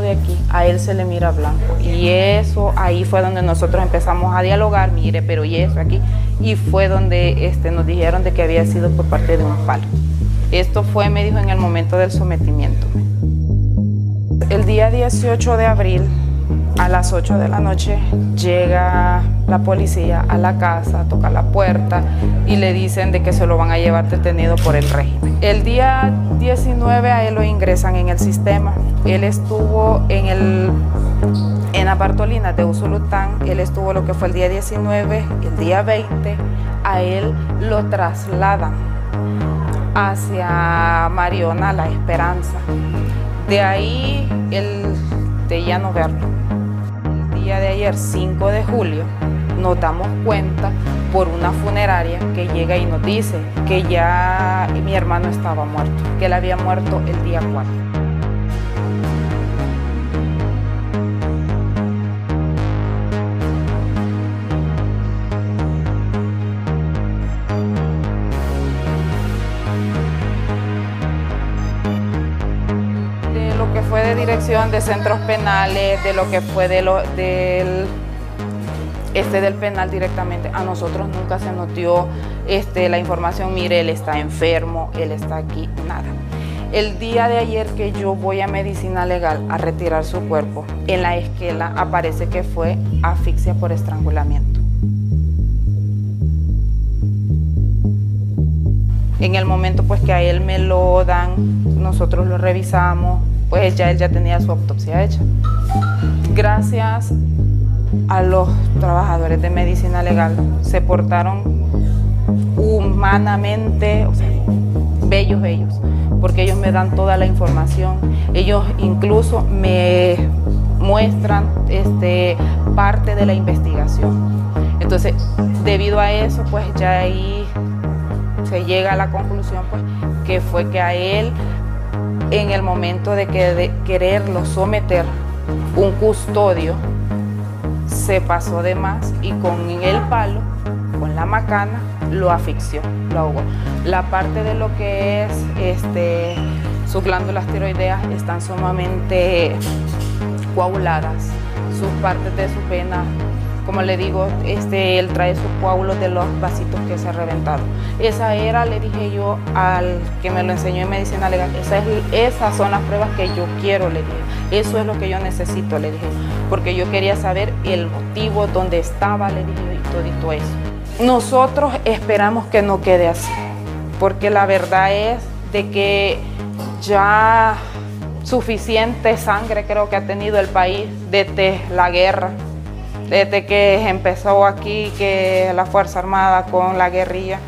de aquí, a él se le mira blanco. Y eso, ahí fue donde nosotros empezamos a dialogar, mire, pero y eso aquí. Y fue donde este, nos dijeron de que había sido por parte de un palo. Esto fue, me dijo, en el momento del sometimiento. El día 18 de abril, a las 8 de la noche, llega la policía a la casa, toca la puerta y le dicen de que se lo van a llevar detenido por el régimen. El día 19 a él lo ingresan en el sistema. Él estuvo en el en la Bartolina de Usulután, él estuvo lo que fue el día 19, el día 20, a él lo trasladan hacia Mariona La Esperanza. De ahí, el de ya no verlo. De ayer, 5 de julio, nos damos cuenta por una funeraria que llega y nos dice que ya mi hermano estaba muerto, que él había muerto el día 4. Fue de dirección de centros penales, de lo que fue de lo, del, este del penal directamente, a nosotros nunca se nos dio este, la información, mire, él está enfermo, él está aquí, nada. El día de ayer que yo voy a medicina legal a retirar su cuerpo, en la esquela aparece que fue asfixia por estrangulamiento. En el momento pues que a él me lo dan, nosotros lo revisamos, pues ya él ya tenía su autopsia hecha. Gracias a los trabajadores de medicina legal, se portaron humanamente, o sea, bellos ellos, porque ellos me dan toda la información, ellos incluso me muestran este, parte de la investigación. Entonces, debido a eso, pues ya ahí se llega a la conclusión pues, que fue que a él en el momento de, que, quererlo someter un custodio, se pasó de más y con el palo, con la macana, lo asfixió, lo ahogó. La parte de lo que es este, sus glándulas tiroideas están sumamente coaguladas, sus partes de su pena como le digo, este, él trae sus coágulos de los vasitos que se ha reventado. Esa era, le dije yo al que me lo enseñó en medicina legal, esas son las pruebas que yo quiero, le dije. Eso es lo que yo necesito, le dije. Porque yo quería saber el motivo, dónde estaba, le dije, y todo eso. Nosotros esperamos que no quede así, porque la verdad es de que ya suficiente sangre creo que ha tenido el país desde la guerra desde que empezó aquí que la Fuerza Armada con la guerrilla,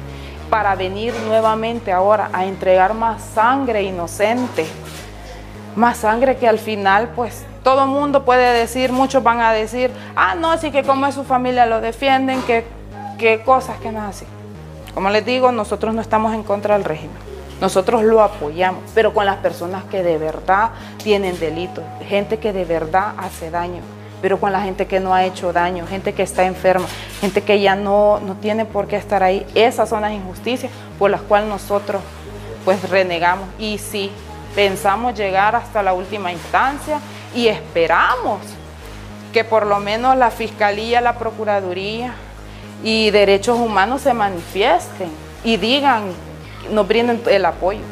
para venir nuevamente ahora a entregar más sangre inocente, más sangre que al final pues todo mundo puede decir, muchos van a decir, ah no, así que como es su familia lo defienden, que, que cosas que no es así. Como les digo, nosotros no estamos en contra del régimen. Nosotros lo apoyamos, pero con las personas que de verdad tienen delitos, gente que de verdad hace daño pero con la gente que no ha hecho daño, gente que está enferma, gente que ya no, no tiene por qué estar ahí. Esas son las injusticias por las cuales nosotros pues renegamos. Y sí, pensamos llegar hasta la última instancia y esperamos que por lo menos la Fiscalía, la Procuraduría y Derechos Humanos se manifiesten y digan, nos brinden el apoyo.